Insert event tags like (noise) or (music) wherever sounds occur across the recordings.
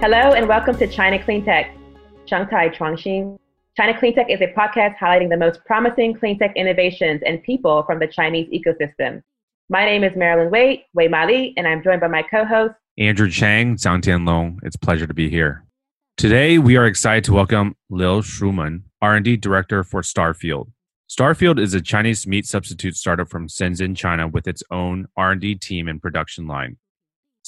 Hello and welcome to China Clean Tech. Changtai Chuangxin. China Clean Tech is a podcast highlighting the most promising clean tech innovations and people from the Chinese ecosystem. My name is Marilyn Wei, Wei Mali, and I'm joined by my co-host Andrew Chang, Zhang Tianlong. It's a pleasure to be here. Today, we are excited to welcome Lil Schumann, R&D Director for Starfield. Starfield is a Chinese meat substitute startup from Shenzhen, China, with its own R&D team and production line.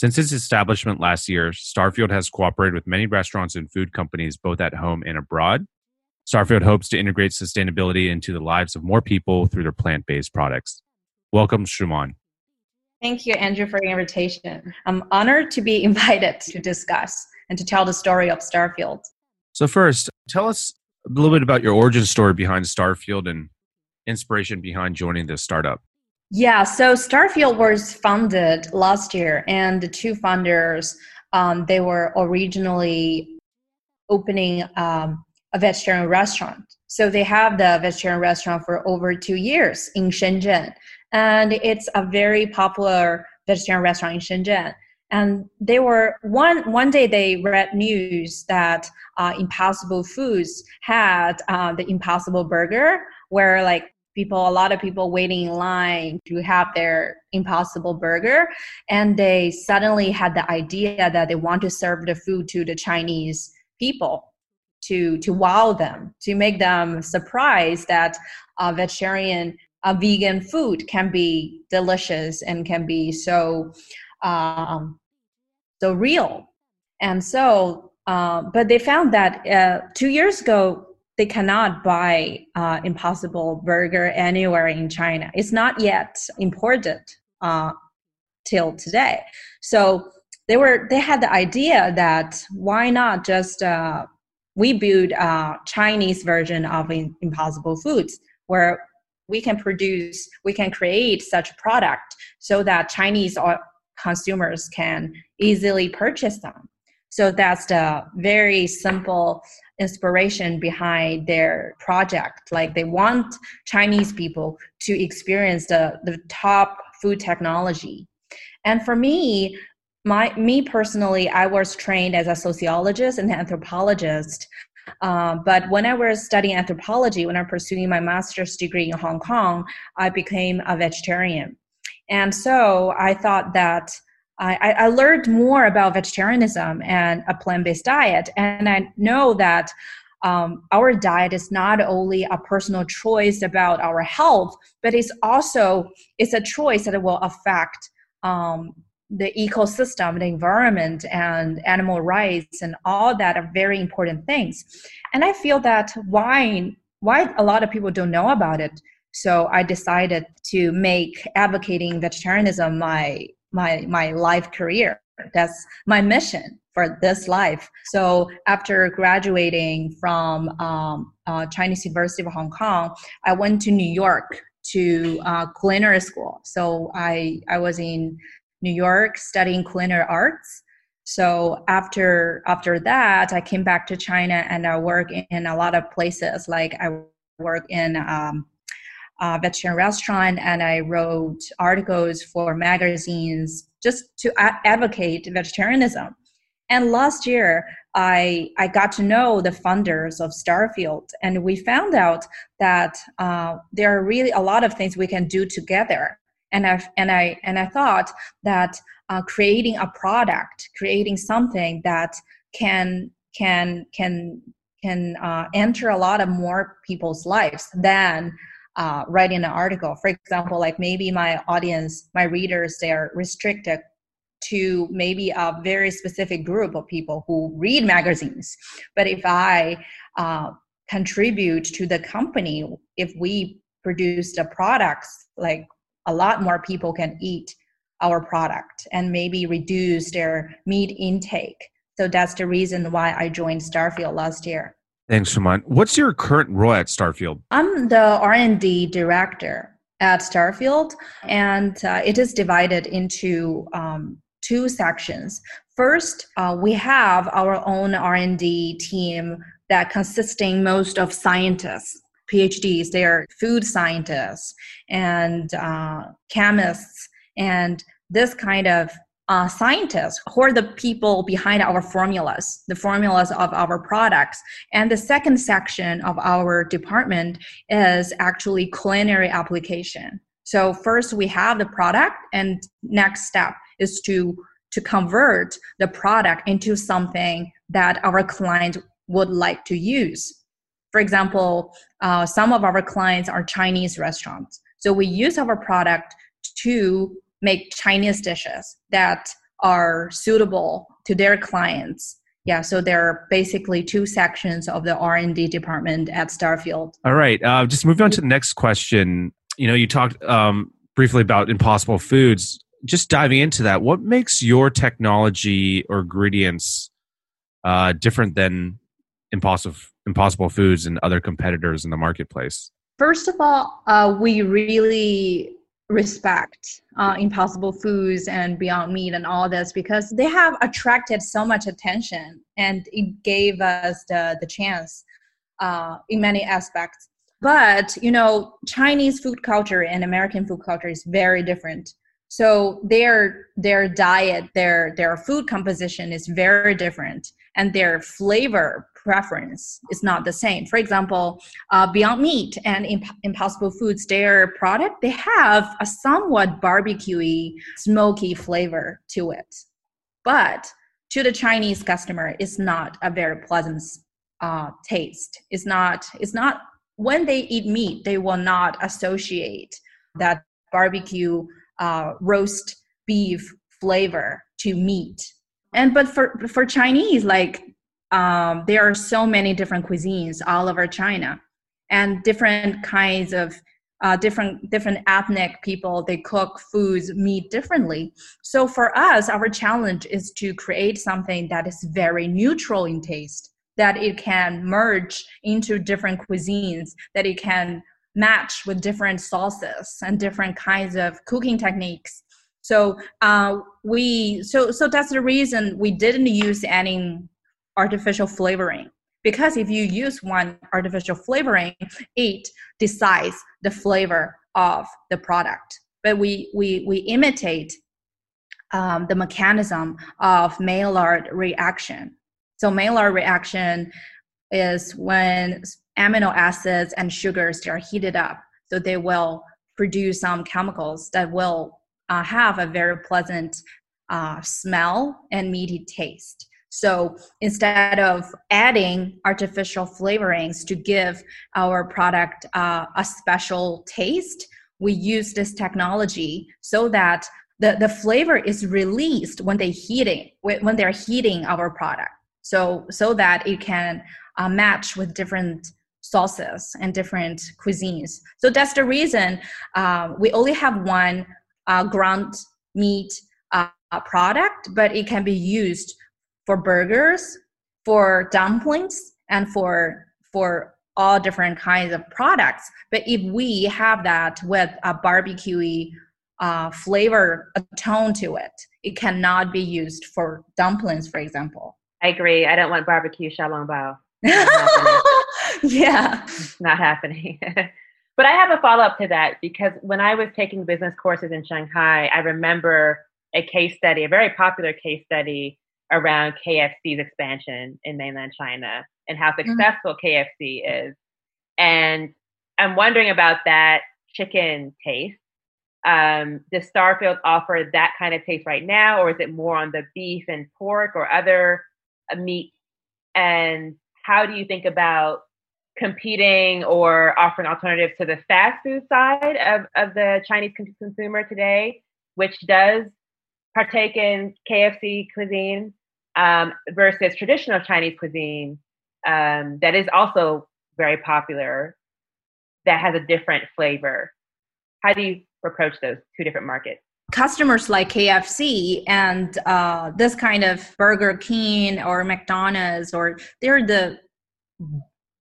Since its establishment last year, Starfield has cooperated with many restaurants and food companies both at home and abroad. Starfield hopes to integrate sustainability into the lives of more people through their plant-based products. Welcome, Schumann. Thank you, Andrew, for your invitation. I'm honored to be (laughs) invited to discuss and to tell the story of Starfield. So, first, tell us a little bit about your origin story behind Starfield and inspiration behind joining this startup. Yeah, so Starfield was founded last year, and the two founders um, they were originally opening um, a vegetarian restaurant. So they have the vegetarian restaurant for over two years in Shenzhen, and it's a very popular vegetarian restaurant in Shenzhen and they were one one day they read news that uh, impossible foods had uh, the impossible burger where like people a lot of people waiting in line to have their impossible burger and they suddenly had the idea that they want to serve the food to the chinese people to to wow them to make them surprised that uh, vegetarian uh, vegan food can be delicious and can be so um, so real. And so, uh, but they found that uh, two years ago, they cannot buy uh, Impossible Burger anywhere in China. It's not yet imported uh, till today. So they were they had the idea that why not just uh, we build a Chinese version of Impossible Foods where we can produce we can create such a product so that Chinese consumers can easily purchase them. So that's the very simple inspiration behind their project. Like they want Chinese people to experience the, the top food technology. And for me, my me personally, I was trained as a sociologist and anthropologist. Uh, but when I was studying anthropology, when I was pursuing my master's degree in Hong Kong, I became a vegetarian. And so I thought that I, I learned more about vegetarianism and a plant-based diet, and I know that um, our diet is not only a personal choice about our health, but it's also it's a choice that will affect um, the ecosystem, the environment, and animal rights, and all that are very important things. And I feel that why why a lot of people don't know about it. So I decided to make advocating vegetarianism my my my life career. That's my mission for this life. So after graduating from um, uh, chinese university of hong kong i went to new york to uh, culinary school. So i i was in new york studying culinary arts. So after after that i came back to china and i work in a lot of places. Like i work in um, uh, vegetarian restaurant and I wrote articles for magazines just to a- advocate vegetarianism. And last year, I, I got to know the funders of Starfield, and we found out that uh, there are really a lot of things we can do together. And I and I and I thought that uh, creating a product, creating something that can can can can uh, enter a lot of more people's lives than uh, writing an article. For example, like maybe my audience, my readers, they are restricted to maybe a very specific group of people who read magazines. But if I uh, contribute to the company, if we produce the products, like a lot more people can eat our product and maybe reduce their meat intake. So that's the reason why I joined Starfield last year. Thanks, Schumann. What's your current role at Starfield? I'm the R&D director at Starfield, and uh, it is divided into um, two sections. First, uh, we have our own R&D team that consisting most of scientists, PhDs. They are food scientists and uh, chemists, and this kind of uh, scientists who are the people behind our formulas, the formulas of our products. And the second section of our department is actually culinary application. So first we have the product, and next step is to to convert the product into something that our client would like to use. For example, uh, some of our clients are Chinese restaurants. So we use our product to make Chinese dishes that are suitable to their clients. Yeah, so there are basically two sections of the R&D department at Starfield. All right, uh, just moving on to the next question. You know, you talked um, briefly about Impossible Foods. Just diving into that, what makes your technology or ingredients uh, different than Impossible Impossible Foods and other competitors in the marketplace? First of all, uh, we really respect uh, Impossible Foods and Beyond Meat and all this because they have attracted so much attention and it gave us the, the chance uh, in many aspects. But, you know, Chinese food culture and American food culture is very different. So their their diet, their their food composition is very different, and their flavor preference is not the same. For example, uh, Beyond Meat and Imp- Impossible Foods, their product, they have a somewhat barbecuey, smoky flavor to it. But to the Chinese customer, it's not a very pleasant uh, taste. It's not, it's not, when they eat meat, they will not associate that barbecue uh, roast beef flavor to meat. And but for for Chinese, like um, there are so many different cuisines all over China, and different kinds of uh, different different ethnic people they cook foods meat differently. So for us, our challenge is to create something that is very neutral in taste, that it can merge into different cuisines, that it can match with different sauces and different kinds of cooking techniques. So uh, we so so that's the reason we didn't use any artificial flavoring. Because if you use one artificial flavoring it decides the flavor of the product. But we we we imitate um, the mechanism of maillard reaction. So maillard reaction is when amino acids and sugars they are heated up. So they will produce some chemicals that will uh, have a very pleasant uh, smell and meaty taste so instead of adding artificial flavorings to give our product uh, a special taste, we use this technology so that the, the flavor is released when they heating when they're heating our product. So so that it can uh, match with different sauces and different cuisines. So that's the reason uh, we only have one uh, ground meat uh, product, but it can be used for burgers, for dumplings, and for for all different kinds of products. But if we have that with a barbecue uh, flavor, a tone to it, it cannot be used for dumplings, for example. I agree. I don't want barbecue xiaolong (laughs) bao. yeah. not happening. (laughs) but I have a follow up to that because when I was taking business courses in Shanghai, I remember a case study, a very popular case study around KFC's expansion in mainland China and how mm-hmm. successful mm-hmm. KFC is. And I'm wondering about that chicken taste. Um, does Starfield offer that kind of taste right now, or is it more on the beef and pork or other uh, meat? And how do you think about competing or offering alternatives to the fast food side of, of the Chinese consumer today, which does partake in KFC cuisine? Um, versus traditional Chinese cuisine um, that is also very popular that has a different flavor. How do you approach those two different markets? Customers like KFC and uh, this kind of Burger King or McDonald's, or they're the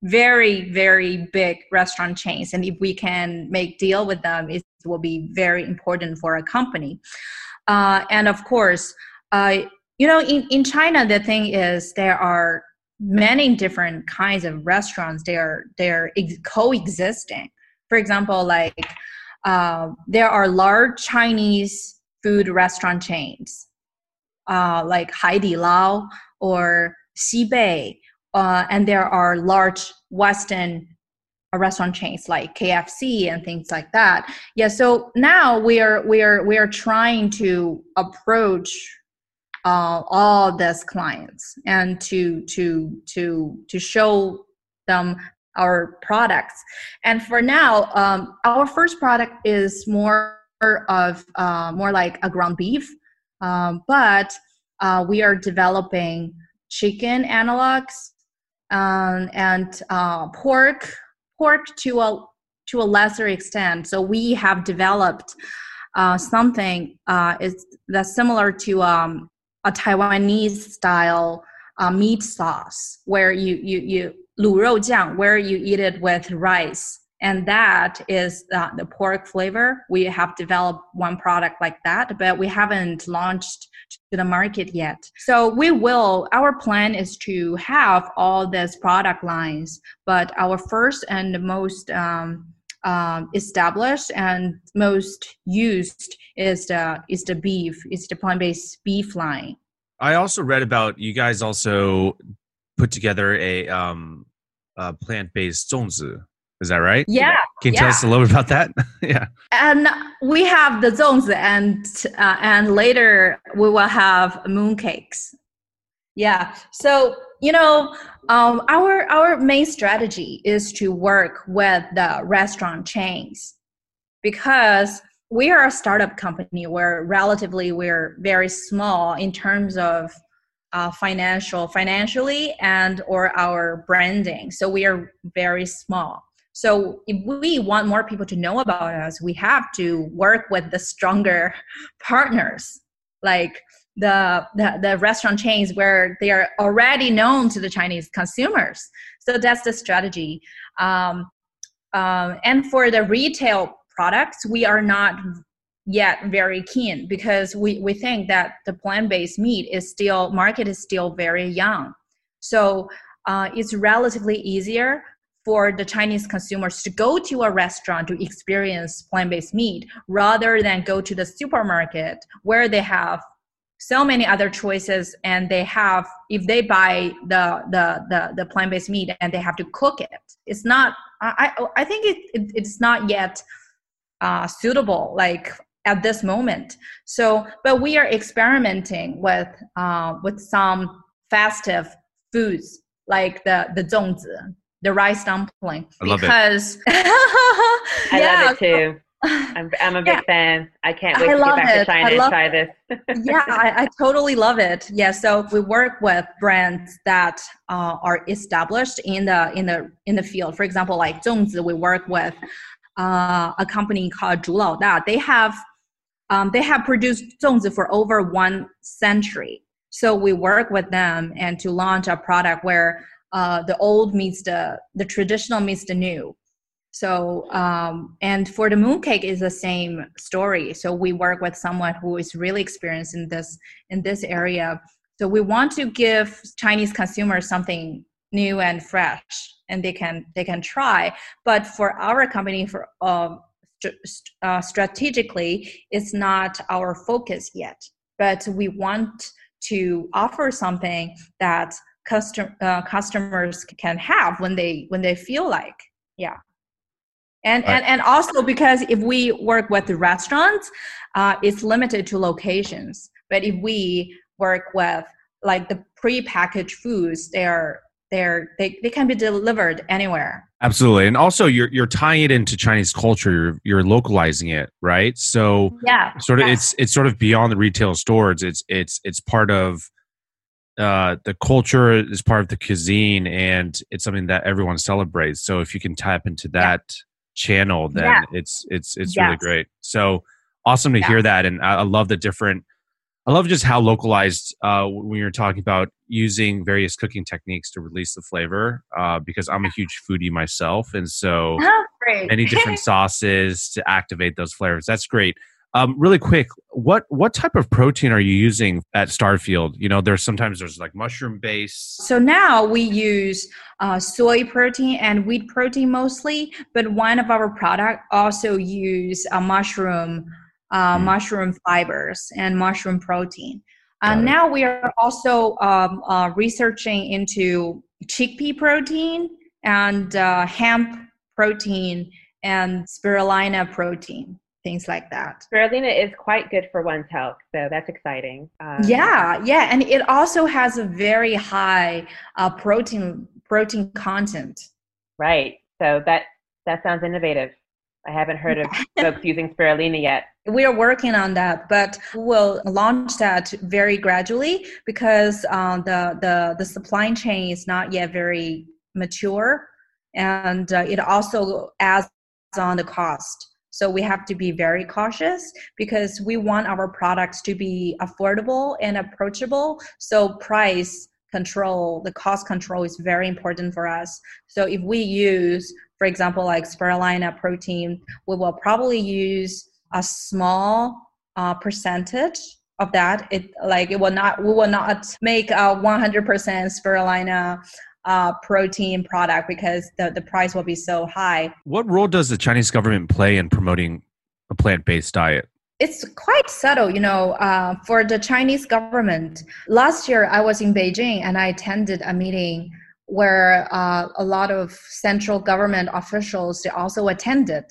very very big restaurant chains and if we can make deal with them it will be very important for a company uh, and of course uh, you know in, in china the thing is there are many different kinds of restaurants they are they're ex- coexisting for example like uh, there are large chinese food restaurant chains uh, like Haidi Lao or Xibei, uh, and there are large Western restaurant chains like KFC and things like that. Yeah, so now we are we are we are trying to approach uh, all these clients and to to to to show them our products. And for now, um, our first product is more of uh, more like a ground beef, um, but uh, we are developing chicken analogs um, and uh, pork pork to a to a lesser extent. So we have developed uh, something uh, is that's similar to um, a Taiwanese style uh, meat sauce, where you you you 卤肉酱, where you eat it with rice and that is uh, the pork flavor. We have developed one product like that, but we haven't launched to the market yet. So we will. Our plan is to have all these product lines, but our first and most um, um, established and most used is the is the beef. It's the plant based beef line. I also read about you guys also put together a um, a plant based 粽子 is that right? Yeah. Can you yeah. tell us a little bit about that? (laughs) yeah. And we have the zongs, and uh, and later we will have mooncakes. Yeah. So you know, um, our our main strategy is to work with the restaurant chains because we are a startup company. Where relatively we're very small in terms of uh, financial financially and or our branding. So we are very small. So if we want more people to know about us, we have to work with the stronger (laughs) partners, like the, the, restaurant chains where they are already known to the Chinese consumers. So that's the strategy. Um, um, and for the retail products, we are not yet very keen because we, we think that the plant-based meat is still market is still very young. So uh, it's relatively easier for the Chinese consumers to go to a restaurant to experience plant-based meat rather than go to the supermarket where they have so many other choices and they have if they buy the the the, the plant-based meat and they have to cook it it's not i i think it, it it's not yet uh, suitable like at this moment so but we are experimenting with uh, with some festive foods like the the zongzi the rice dumpling I because I yeah. love it (laughs) too. I'm, I'm a big yeah. fan. I can't wait I to get back it. to China and try this. (laughs) yeah, I, I, totally love it. Yeah, so we work with brands that uh, are established in the in the in the field. For example, like Zongzi, we work with uh, a company called Zhu Lao Da. They have um, they have produced Zongzi for over one century. So we work with them and to launch a product where uh, the old meets the the traditional meets the new so um, and for the mooncake is the same story. So we work with someone who is really experienced in this in this area. So we want to give chinese consumers something new and fresh and they can they can try. But for our company for uh, st- uh, strategically it's not our focus yet. But we want to offer something that custom, uh, customers can have when they when they feel like. Yeah and right. and and also because if we work with the restaurants uh, it's limited to locations but if we work with like the pre-packaged foods they're they're they, they can be delivered anywhere absolutely and also you're you're tying it into chinese culture you're, you're localizing it right so yeah sort of yes. it's it's sort of beyond the retail stores it's it's it's part of uh, the culture is part of the cuisine and it's something that everyone celebrates. So if you can tap into that yeah. Channel, then yeah. it's it's it's yes. really great. So awesome to yeah. hear that, and I, I, love the different. I love just how localized uh, when you're talking about using various cooking techniques to release the flavor. Uh, because I'm a huge foodie myself, and so oh, many (laughs) different sauces to activate those flavors. That's great. Um, really quick, what what type of protein are you using at Starfield? You know, there's sometimes there's like mushroom based. So now we use uh, soy protein and wheat protein mostly, but one of our product also use a mushroom uh, mm. mushroom fibers and mushroom protein. And now we are also um, uh, researching into chickpea protein and uh, hemp protein and spirulina protein things like that. Spirulina is quite good for one's health, so that's exciting. Um, yeah, yeah, and it also has a very high uh, protein protein content. Right. So that that sounds innovative. I haven't heard of (laughs) folks using spirulina yet. We are working on that, but we'll launch that very gradually because uh, the the the supply chain is not yet very mature, and uh, it also adds on the cost. So we have to be very cautious because we want our products to be affordable and approachable. So price control, the cost control is very important for us. So if we use, for example, like spirulina protein, we will probably use a small uh, percentage of that. It like it will not we will not make a 100% spirulina uh, protein product because the, the price will be so high. What role does the Chinese government play in promoting a plant based diet? It's quite subtle, you know. Uh, for the Chinese government, last year I was in Beijing and I attended a meeting where uh, a lot of central government officials also attended.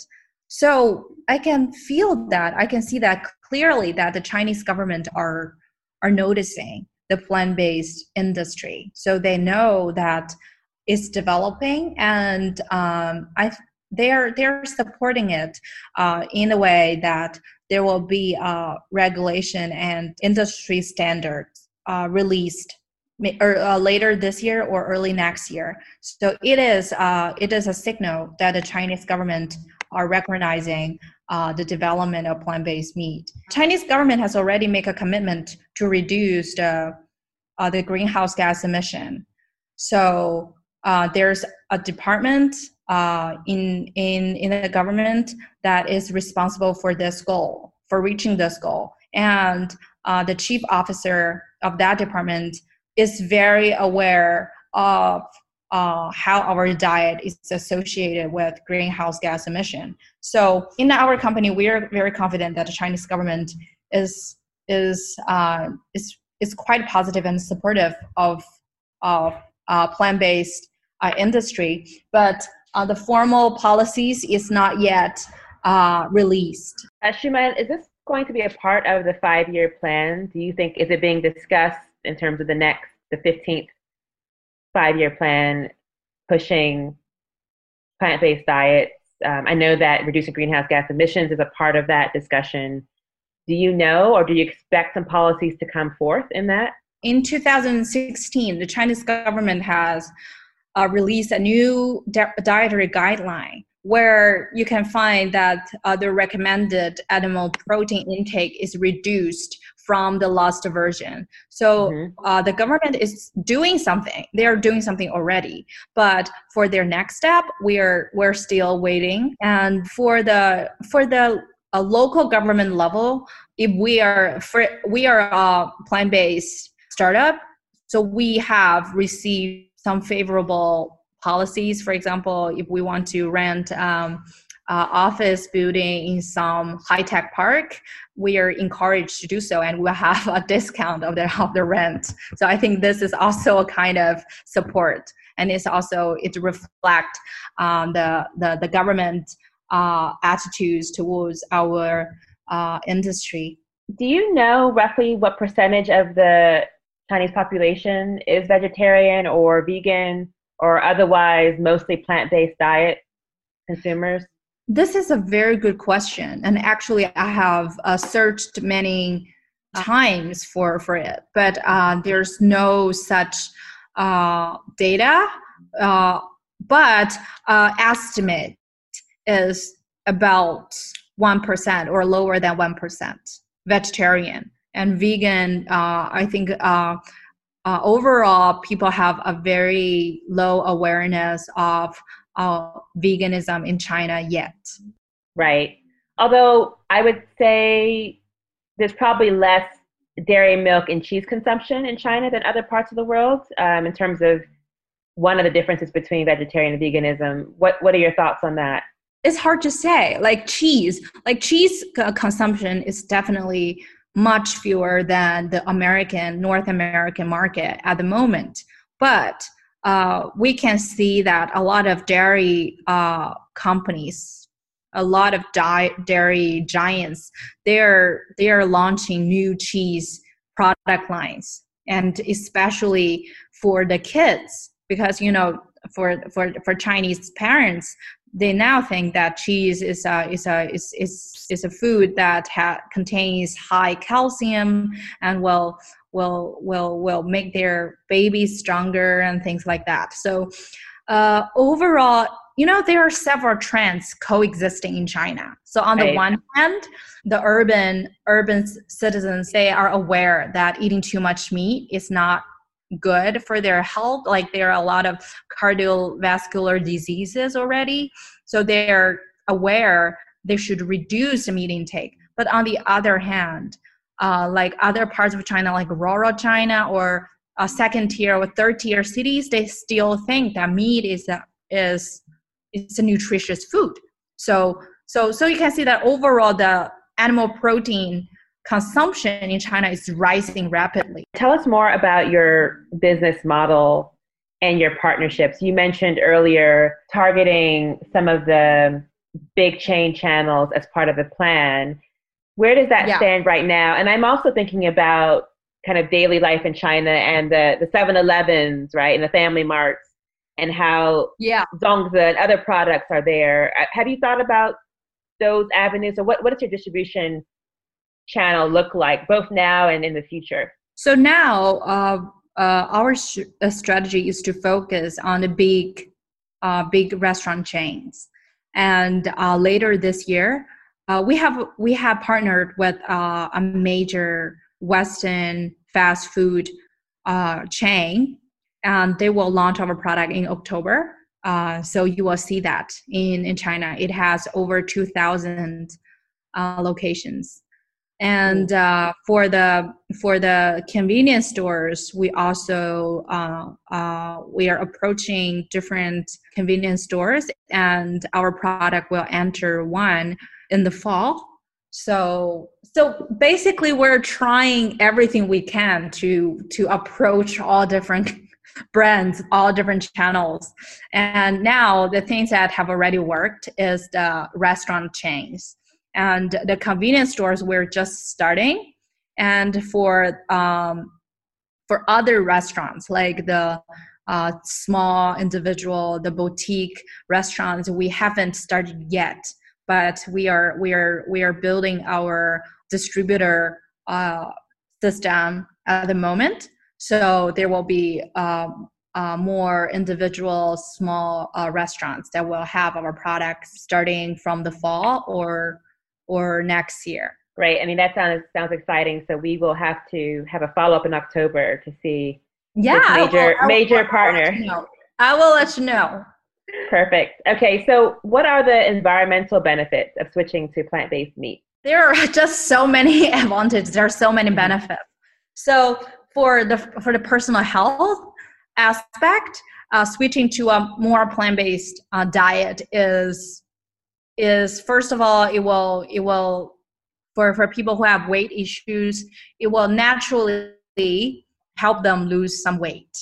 So I can feel that I can see that clearly that the Chinese government are are noticing the plant-based industry so they know that it's developing and um, I they're they're supporting it uh, in a way that there will be uh, regulation and industry standards uh, released or uh, later this year or early next year. So it is uh, it is a signal that the Chinese government are recognizing uh, the development of plant-based meat. Chinese government has already made a commitment to reduce the uh, the greenhouse gas emission. So uh, there's a department uh, in in in the government that is responsible for this goal, for reaching this goal, and uh, the chief officer of that department is very aware of uh, how our diet is associated with greenhouse gas emission. So in our company, we are very confident that the Chinese government is is uh, is is quite positive and supportive of of uh, plant-based uh, industry, but uh, the formal policies is not yet released. Shuman, is this going to be a part of the five-year plan? Do you think is it being discussed in terms of the next, the fifteenth five-year plan, pushing plant-based diets? Um, I know that reducing greenhouse gas emissions is a part of that discussion. Do you know, or do you expect some policies to come forth in that? In 2016, the Chinese government has uh, released a new di- dietary guideline where you can find that uh, the recommended animal protein intake is reduced from the last version. So mm-hmm. uh, the government is doing something. They are doing something already, but for their next step, we're we're still waiting. And for the for the a local government level, if we are for, we are a plant based startup, so we have received some favorable policies. For example, if we want to rent um, uh, office building in some high tech park, we are encouraged to do so, and we'll have a discount of the of the rent. So I think this is also a kind of support, and it's also it reflect um, the the the government uh, attitudes towards our uh, industry. Do you know roughly what percentage of the Chinese population is vegetarian or vegan or otherwise mostly plant based diet consumers? This is a very good question. And actually, I have uh, searched many times for, for it, but uh, there's no such uh, data. Uh, but uh, estimate is about 1% or lower than 1% vegetarian and vegan. Uh, i think uh, uh, overall people have a very low awareness of veganism in china yet. Right. Although i would say there's probably less dairy milk and cheese consumption in china than other parts of the world um, in terms of one of the differences between vegetarian and veganism. What, what are your thoughts on that it's hard to say like cheese like cheese consumption is definitely much fewer than the American, North American market at the moment. But uh, we can see that a lot of dairy uh, companies, a lot of di- dairy giants, they're they're launching new cheese product lines, and especially for the kids, because you know for for for Chinese parents, they now think that cheese is a is a is is, is a food that ha- contains high calcium and will will will will make their babies stronger and things like that. So uh, overall, you know, there are several trends coexisting in China. So on right. the one hand, the urban urban citizens they are aware that eating too much meat is not good for their health. Like there are a lot of cardiovascular diseases already. So they're aware they should reduce the meat intake. But on the other hand, uh, like other parts of China, like rural China or a second tier or third tier cities, they still think that meat is a, is it's a nutritious food. So so so you can see that overall the animal protein consumption in China is rising rapidly. Tell us more about your business model and your partnerships. You mentioned earlier targeting some of the big chain channels as part of the plan. Where does that yeah. stand right now? And I'm also thinking about kind of daily life in China and the, the 7-Elevens, right, and the family marts and how yeah. Zongzi and other products are there. Uh, have you thought about those avenues or what, what does your distribution channel look like both now and in the future? So now uh, uh, our sh- uh, strategy is to focus on the big, uh, big restaurant chains. And uh, later this year, uh, we have we have partnered with a major Western fast food chain, and they will launch our product in October. so you will see that in in China. It has over two thousand locations and uh, for the for the convenience stores we also uh, uh, we are approaching different convenience stores and our product will enter one in the fall. So so basically we're trying everything we can to to approach all different (laughs) brands all different channels. And now the things that have already worked is the restaurant chains and the convenience stores we're just starting. And for um, for other restaurants like the uh, small individual the boutique restaurants we haven't started yet. But we are we are we are building our distributor uh, system at the moment. So there will be um, uh, more individual small uh, restaurants that will have our products starting from the fall or or next year. Right. I mean, that sounds sounds exciting. So we will have to have a follow up in October to see. Yeah, major will, I will, major I will partner. I will let you know. Perfect. Okay, so what are the environmental benefits of switching to plant based meat? There are (laughs) just so many (laughs) advantages. There are so many benefits. So for the for the personal health aspect, uh, switching to a more plant based uh, diet is is first of all it will it will for for people who have weight issues it will naturally help them lose some weight.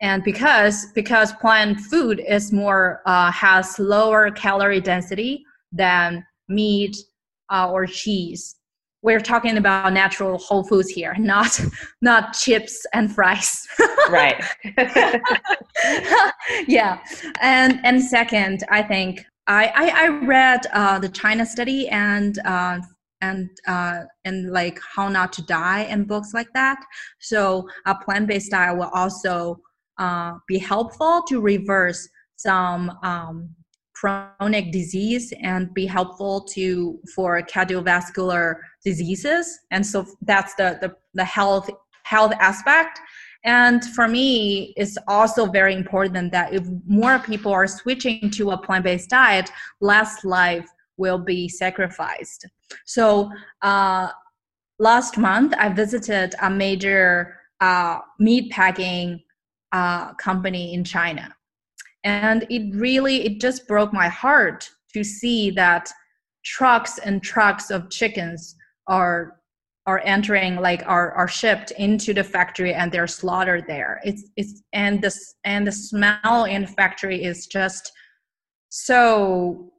And because because plant food is more uh, has lower calorie density than meat uh, or cheese. We're talking about natural whole foods here (laughs) not not chips and fries. (laughs) Right. (laughs) Yeah. And and second i think I I, I read uh, the China study and uh, and uh, and like how not to die and books like that. So a plant-based diet will also uh, be helpful to reverse some um, chronic disease and be helpful to for cardiovascular diseases. And so that's the the, the health health aspect and for me, it's also very important that if more people are switching to a plant based diet, less life will be sacrificed. So, uh, last month, I visited a major uh, meat packing uh, company in China. And it really, it just broke my heart to see that trucks and trucks of chickens are are entering like are are shipped into the factory and they're slaughtered there. It's it's and this and the smell in the factory is just so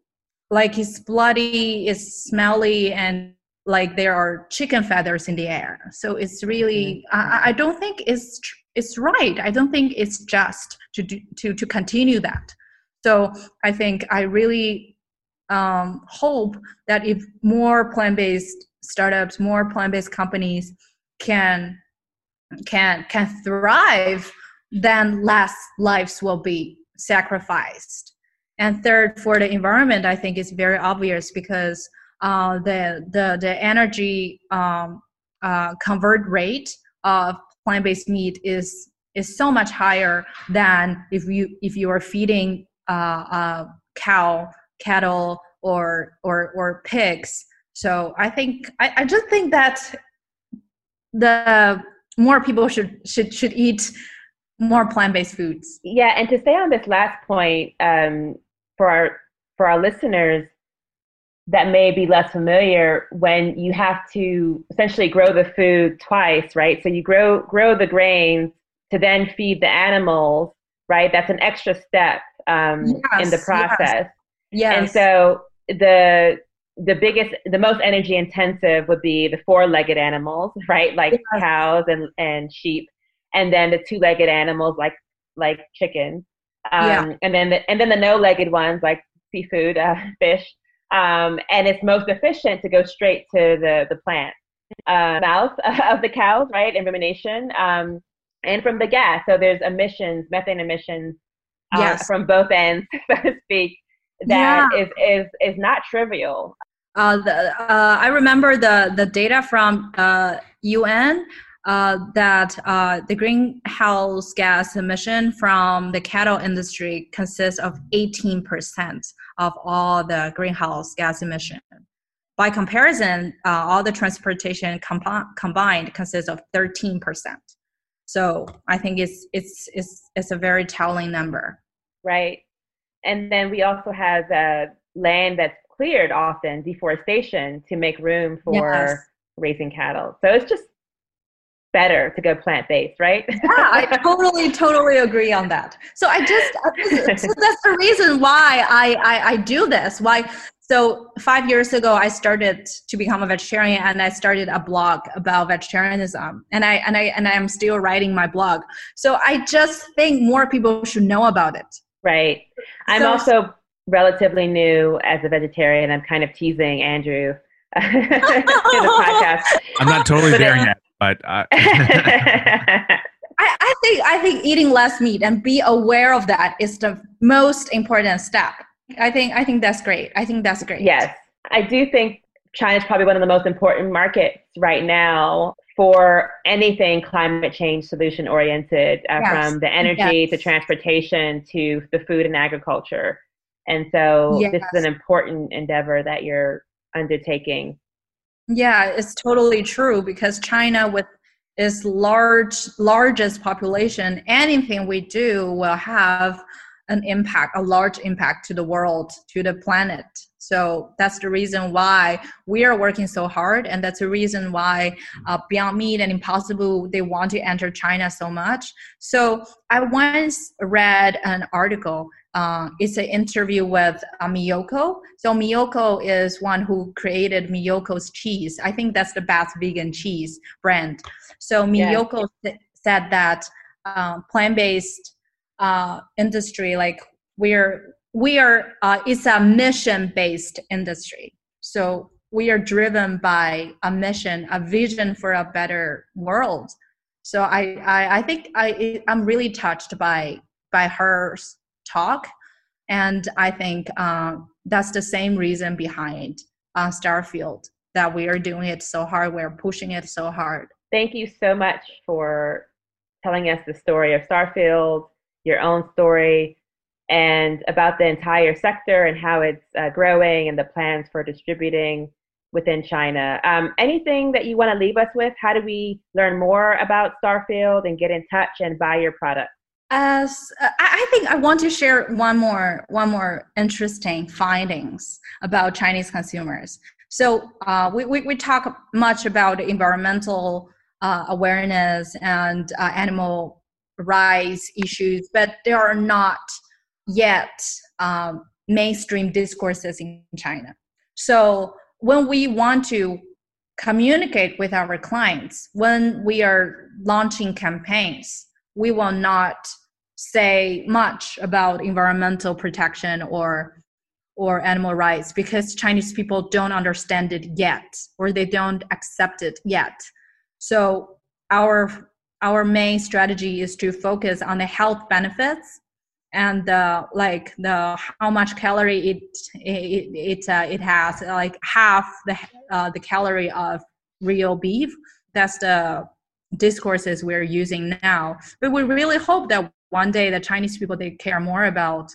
like it's bloody it's smelly and like there are chicken feathers in the air. So it's really mm-hmm. I, I don't think it's it's right. I don't think it's just to do, to to continue that. So i think i really um, hope that if more plant-based startups more plant-based companies can can can thrive then less lives will be sacrificed. And third for the environment i think is very obvious because uh, the the the energy um, uh, convert rate of plant-based meat is is so much higher than if you if you are feeding uh, uh, cow cattle or or or pigs so i think I, I just think that the more people should should should eat more plant-based foods yeah and to stay on this last point um, for our for our listeners that may be less familiar when you have to essentially grow the food twice, right? So you grow grow the grains to then feed the animals, right? That's an extra step um, yes, in the process. Yes. yes. And so the the biggest, the most energy intensive would be the four-legged animals, right? Like yes. cows and, and sheep, and then the two-legged animals like like chickens, um, yeah. and then the, and then the no-legged ones like seafood, uh, fish, um, and it's most efficient to go straight to the the plant uh, mouth (laughs) of the cows, right, in rumination, um, and from the gas. So there's emissions, methane emissions uh, yes. from both ends, (laughs) so to speak. That yeah. is is is not trivial. Uh, the, uh, I remember the the data from UN uh, uh, that uh, the greenhouse gas emission from the cattle industry consists of 18% of all the greenhouse gas emission. By comparison, uh, all the transportation com- combined consists of 13%. So I think it's, it's, it's, it's a very telling number. Right. And then we also have uh, land that's cleared often, deforestation, to make room for yes. raising cattle. So it's just better to go plant based, right? yeah, I (laughs) totally, totally agree on that. So I just, so (laughs) that's the reason why I, I, I do this. Why? So five years ago, I started to become a vegetarian, and I started a blog about vegetarianism, and I and I and I'm still writing my blog. So I just think more people should know about it. Right. I'm so, also relatively new as a vegetarian. I'm kind of teasing Andrew. (laughs) to the podcast. I'm not totally there yet but uh, (laughs) I, I think I think eating less meat and be aware of that is the most important step. I think I think that's great. I think that's great. Yes, I do think China is probably one of the most important markets right now for anything climate change solution oriented, uh, yes. from the energy yes. to transportation to the food and agriculture. And so yes. this is an important endeavor that you're undertaking. Yeah, it's totally true because China with its large largest population, anything we do will have an impact, a large impact to the world, to the planet. So that's the reason why we are working so hard, and that's the reason why uh, Beyond Meat and Impossible they want to enter China so much. So I once read an article uh, it's an interview with uh, Miyoko. So Miyoko is one who created Miyoko's cheese. I think that's the best vegan cheese brand. So Miyoko yeah. said that uh, plant-based uh, industry, like we're we are, uh, it's a mission-based industry. So we are driven by a mission, a vision for a better world. So I, I, I think I, I'm really touched by by her talk. And I think um, that's the same reason behind uh, Starfield that we are doing it so hard, we're pushing it so hard. Thank you so much for telling us the story of Starfield, your own story, and about the entire sector and how it's uh, growing and the plans for distributing within China. Um, anything that you want to leave us with? How do we learn more about Starfield and get in touch and buy your product? as uh, I think I want to share one more one more interesting findings about Chinese consumers. So uh, we, we, we talk much about environmental uh, awareness and uh, animal rights issues, but there are not yet um, mainstream discourses in China. So when we want to communicate with our clients, when we are launching campaigns, we will not say much about environmental protection or or animal rights because Chinese people don't understand it yet or they don't accept it yet. So our our main strategy is to focus on the health benefits and the like the how much calorie it it it, uh, it has like half the uh, the calorie of real beef. That's the discourses we're using now. But we really hope that one day the chinese people they care more about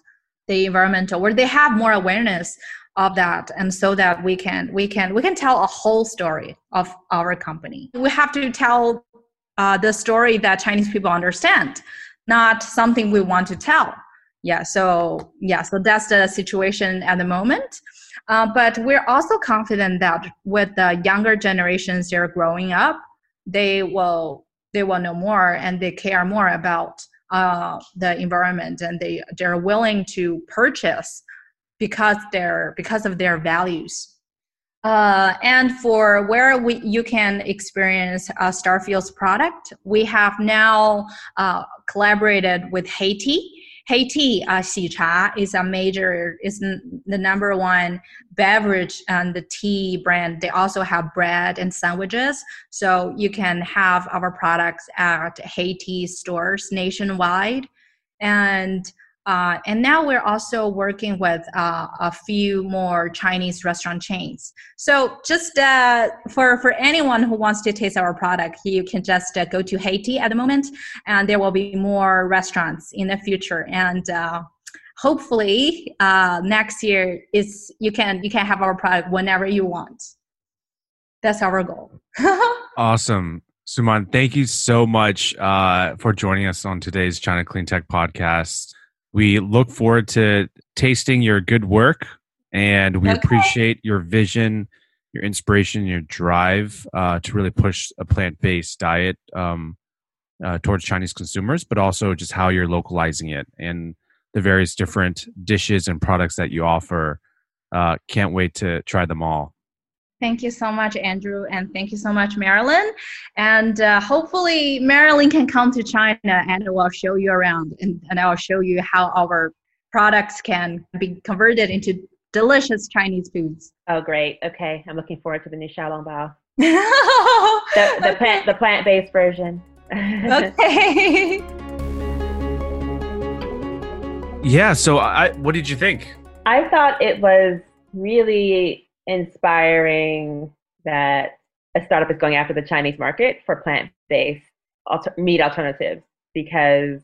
the environmental where they have more awareness of that and so that we can we can we can tell a whole story of our company. We have to tell uh, the story that chinese people understand not something we want to tell yeah so yeah so that's the situation at the moment. Uh, but we're also confident that with the younger generations they're growing up they will they will know more and they care more about uh, the environment and they they're willing to purchase because they're because of their values. Uh, and for where we, you can experience uh, Starfield's product, we have now uh, collaborated with Heytea Heytea uh, Xicha is a major, is the number one beverage and the tea brand. They also have bread and sandwiches. So you can have our products at Heytea stores nationwide. And uh, and now we're also working with uh, a few more Chinese restaurant chains. So just uh, for for anyone who wants to taste our product, you can just uh, go to Heytea at the moment, and there will be more restaurants in the future. And uh, hopefully uh, next year is you can you can have our product whenever you want. That's our goal. (laughs) awesome. Suman, thank you so much for joining us on today's China Clean Tech podcast. We look forward to tasting your good work and we okay. appreciate your vision, your inspiration, your drive uh, to really push a plant based diet um, uh, towards Chinese consumers, but also just how you're localizing it and the various different dishes and products that you offer. Uh, can't wait to try them all. Thank you so much, Andrew, and thank you so much, Marilyn. And uh, hopefully, Marilyn can come to China and we'll show you around and, and I'll show you how our products can be converted into delicious Chinese foods. Oh, great. Okay. I'm looking forward to the new Xiaolongbao. (laughs) the, the, plant, the plant-based version. (laughs) okay. (laughs) yeah. So, I, what did you think? I thought it was really inspiring that a startup is going after the Chinese market for plant based alter- meat alternatives because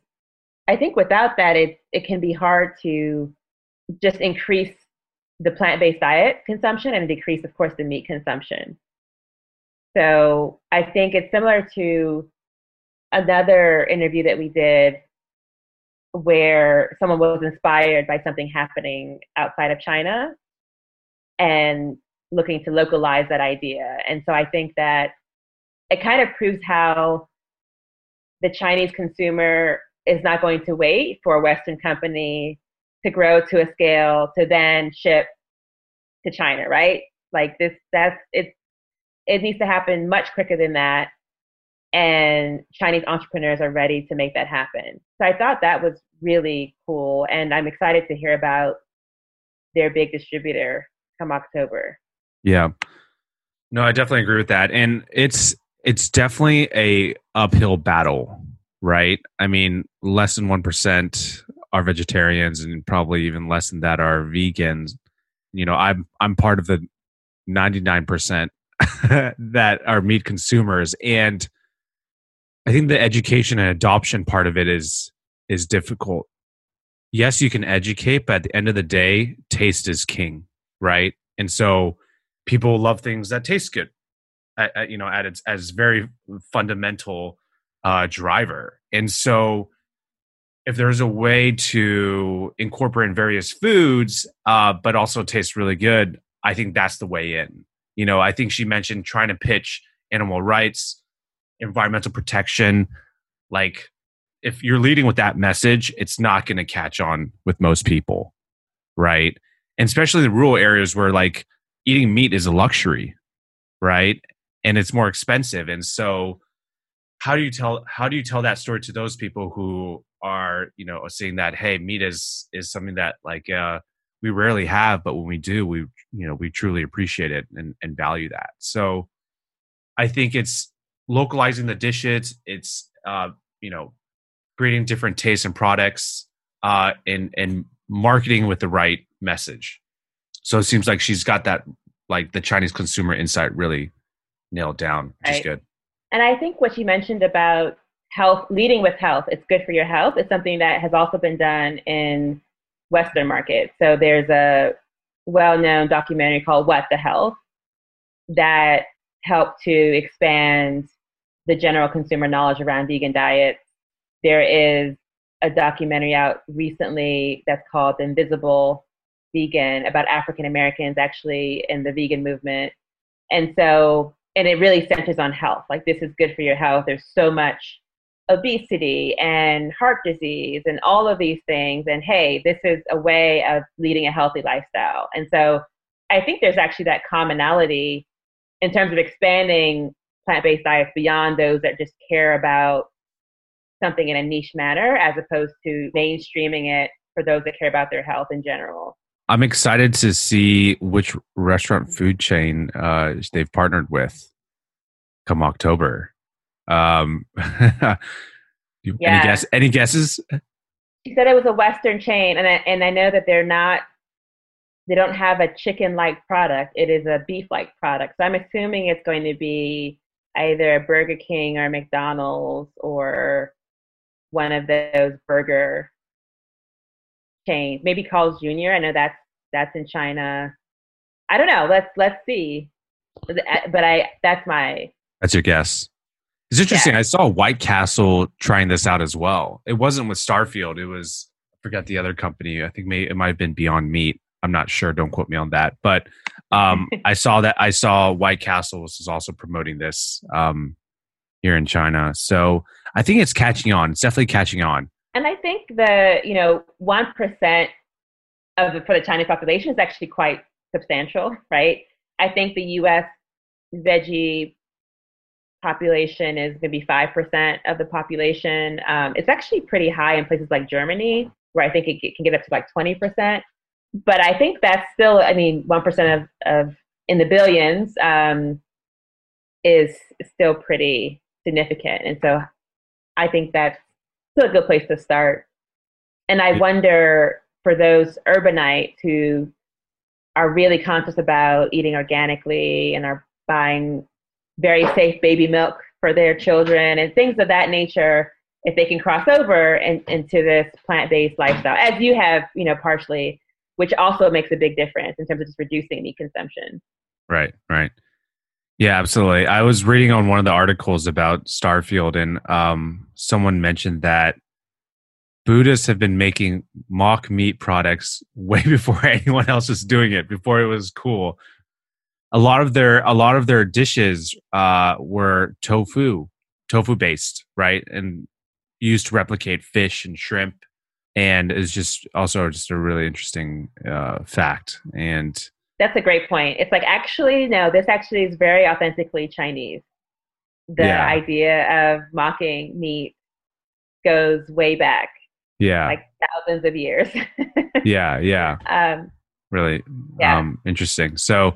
I think without that, it, it can be hard to just increase the plant based diet consumption and decrease, of course, the meat consumption. So I think it's similar to another interview that we did where someone was inspired by something happening outside of China and looking to localize that idea. And so I think that it kind of proves how the Chinese consumer is not going to wait for a Western company to grow to a scale to then ship to China, right? Like this, that's it's it needs to happen much quicker than that. And Chinese entrepreneurs are ready to make that happen. So I thought that was really cool. And I'm excited to hear about their big distributor come October. Yeah. No, I definitely agree with that. And it's it's definitely a uphill battle, right? I mean, less than 1% are vegetarians and probably even less than that are vegans. You know, I'm I'm part of the 99% (laughs) that are meat consumers and I think the education and adoption part of it is is difficult. Yes, you can educate, but at the end of the day, taste is king right? And so people love things that taste good, at, at, you know, at its as very fundamental uh, driver. And so if there's a way to incorporate various foods, uh, but also taste really good, I think that's the way in. You know, I think she mentioned trying to pitch animal rights, environmental protection. Like, if you're leading with that message, it's not going to catch on with most people, right? And especially the rural areas where like eating meat is a luxury, right? And it's more expensive. And so, how do you tell how do you tell that story to those people who are you know saying that hey meat is is something that like uh we rarely have but when we do we you know we truly appreciate it and, and value that so i think it's localizing the dishes it's uh you know creating different tastes and products uh and and marketing with the right message so it seems like she's got that like the chinese consumer insight really nailed down which Right. is good And I think what you mentioned about health, leading with health, it's good for your health, is something that has also been done in Western markets. So there's a well known documentary called What the Health that helped to expand the general consumer knowledge around vegan diets. There is a documentary out recently that's called Invisible Vegan about African Americans actually in the vegan movement. And so and it really centers on health. Like this is good for your health. There's so much obesity and heart disease and all of these things. And hey, this is a way of leading a healthy lifestyle. And so I think there's actually that commonality in terms of expanding plant-based diets beyond those that just care about something in a niche manner as opposed to mainstreaming it for those that care about their health in general. I'm excited to see which restaurant food chain uh, they've partnered with come October. Um, (laughs) Yeah. Any guess? Any guesses? She said it was a Western chain, and I, and I know that they're not, they don't have a chicken-like product. It is a beef-like product. So I'm assuming it's going to be either a Burger King or McDonald's or one of those burger chains. Maybe Carl's Jr. I know that's that's in China. I don't know. Let's let's see. But I that's my That's your guess. It's interesting. I saw White Castle trying this out as well. It wasn't with Starfield. It was I forgot the other company. I think may, it might have been Beyond Meat. I'm not sure. Don't quote me on that. But um, (laughs) I saw that. I saw White Castle was also promoting this um, here in China. So I think it's catching on. It's definitely catching on. And I think the you know one percent of the, for the Chinese population is actually quite substantial, right? I think the U.S. veggie population is going to be five percent of the population. Um, it's actually pretty high in places like Germany, where I think it, it can get up to like twenty percent. But I think that's still, I mean, one percent of of in the billions um, is still pretty significant, and so I think that's still a good place to start. And I wonder for those urbanites who are really conscious about eating organically and are buying very safe baby milk for their children and things of that nature, if they can cross over in, into this plant-based lifestyle, as you have, you know, partially, which also makes a big difference in terms of just reducing meat consumption. Right, right. Yeah, absolutely. I was reading on one of the articles about Starfield, and um, someone mentioned that Buddhists have been making mock meat products (laughs) way before (laughs) anyone else was doing it. Before it was cool, a lot of their a lot of their dishes uh, were tofu, tofu based, right, and used to replicate fish and shrimp, and is just also just a really interesting uh, fact. And That's a great point. It's like actually no, this actually is very authentically Chinese. The Yeah. idea of mocking meat goes way back, yeah, like thousands of years. (laughs) yeah, yeah. um, really Yeah. um interesting so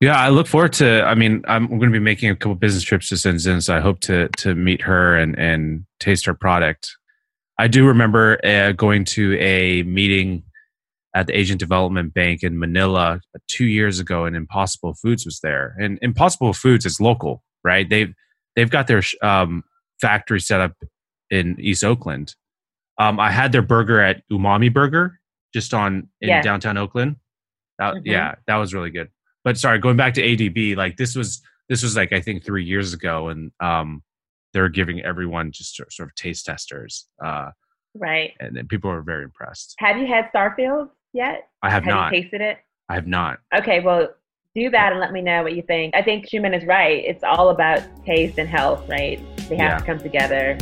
yeah i look forward to i mean i'm going to be making a couple business trips to shenzhen so i hope to to meet her and and taste her product i do remember uh, going to a meeting at the asian development bank in manila two years ago and impossible foods was there and impossible foods is local right they've they've got their um, factory set up in east oakland um, i had their burger at umami burger just on in Yeah. downtown Oakland. That, Mhm. Yeah, that was really good. But sorry, going back to ADB, like this was this was like I think three years ago, and um, they're giving everyone just sort of taste testers, uh, right. and then people were very impressed. Have you had Starfield yet? I have, not. you tasted it? I have not. Okay, well, do that and let me know what you think. I think Suman is right. It's all about taste and health, right? They have Yeah. to come together.